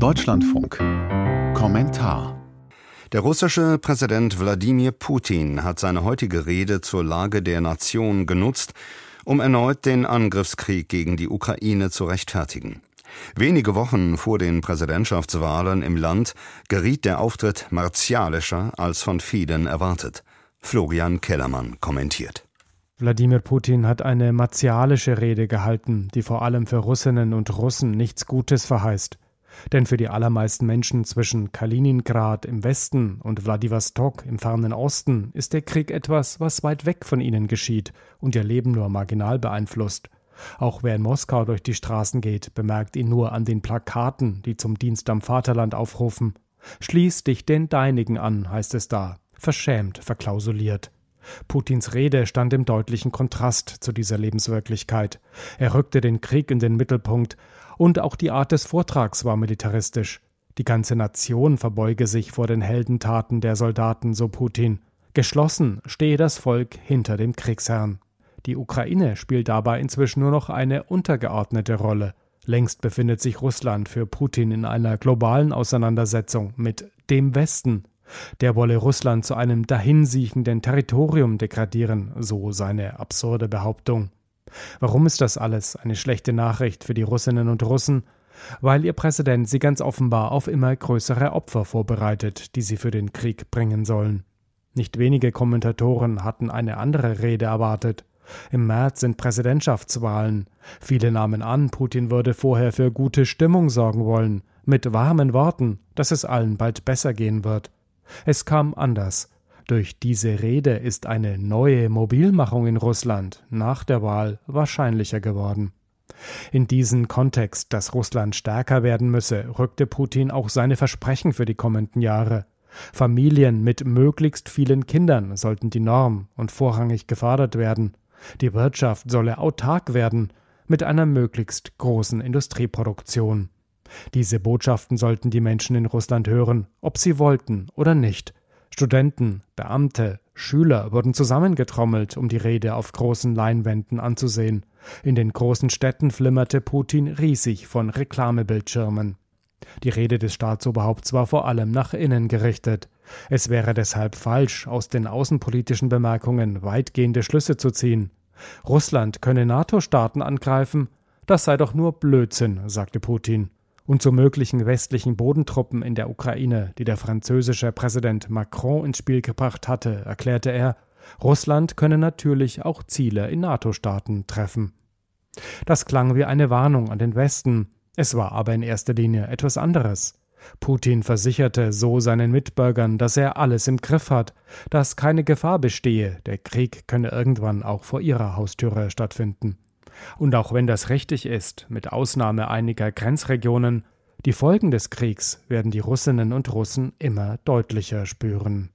Deutschlandfunk Kommentar der russische Präsident Wladimir Putin hat seine heutige Rede zur Lage der Nation genutzt, um erneut den Angriffskrieg gegen die Ukraine zu rechtfertigen. Wenige Wochen vor den Präsidentschaftswahlen im Land geriet der Auftritt martialischer als von vielen erwartet. Florian Kellermann kommentiert. Wladimir Putin hat eine martialische Rede gehalten, die vor allem für Russinnen und Russen nichts Gutes verheißt. Denn für die allermeisten Menschen zwischen Kaliningrad im Westen und Wladiwostok im fernen Osten ist der Krieg etwas, was weit weg von ihnen geschieht und ihr Leben nur marginal beeinflusst. Auch wer in Moskau durch die Straßen geht, bemerkt ihn nur an den Plakaten, die zum Dienst am Vaterland aufrufen. Schließ dich den Deinigen an, heißt es da, verschämt verklausuliert. Putins Rede stand im deutlichen Kontrast zu dieser Lebenswirklichkeit. Er rückte den Krieg in den Mittelpunkt und auch die Art des Vortrags war militaristisch. Die ganze Nation verbeuge sich vor den Heldentaten der Soldaten, so Putin. Geschlossen stehe das Volk hinter dem Kriegsherrn. Die Ukraine spielt dabei inzwischen nur noch eine untergeordnete Rolle. Längst befindet sich Russland für Putin in einer globalen Auseinandersetzung mit dem Westen. Der wolle Russland zu einem dahinsiechenden Territorium degradieren, so seine absurde Behauptung. Warum ist das alles eine schlechte Nachricht für die Russinnen und Russen? Weil ihr Präsident sie ganz offenbar auf immer größere Opfer vorbereitet, die sie für den Krieg bringen sollen. Nicht wenige Kommentatoren hatten eine andere Rede erwartet. Im März sind Präsidentschaftswahlen. Viele nahmen an, Putin würde vorher für gute Stimmung sorgen wollen, mit warmen Worten, dass es allen bald besser gehen wird. Es kam anders. Durch diese Rede ist eine neue Mobilmachung in Russland nach der Wahl wahrscheinlicher geworden. In diesen Kontext, dass Russland stärker werden müsse, rückte Putin auch seine Versprechen für die kommenden Jahre. Familien mit möglichst vielen Kindern sollten die Norm und vorrangig gefördert werden. Die Wirtschaft solle autark werden mit einer möglichst großen Industrieproduktion. Diese Botschaften sollten die Menschen in Russland hören, ob sie wollten oder nicht. Studenten, Beamte, Schüler wurden zusammengetrommelt, um die Rede auf großen Leinwänden anzusehen. In den großen Städten flimmerte Putin riesig von Reklamebildschirmen. Die Rede des Staatsoberhaupts war vor allem nach innen gerichtet. Es wäre deshalb falsch, aus den außenpolitischen Bemerkungen weitgehende Schlüsse zu ziehen. Russland könne NATO-Staaten angreifen, das sei doch nur Blödsinn, sagte Putin und zu möglichen westlichen Bodentruppen in der Ukraine, die der französische Präsident Macron ins Spiel gebracht hatte, erklärte er, Russland könne natürlich auch Ziele in NATO-Staaten treffen. Das klang wie eine Warnung an den Westen, es war aber in erster Linie etwas anderes. Putin versicherte so seinen Mitbürgern, dass er alles im Griff hat, dass keine Gefahr bestehe, der Krieg könne irgendwann auch vor ihrer Haustüre stattfinden. Und auch wenn das richtig ist, mit Ausnahme einiger Grenzregionen, die Folgen des Kriegs werden die Russinnen und Russen immer deutlicher spüren.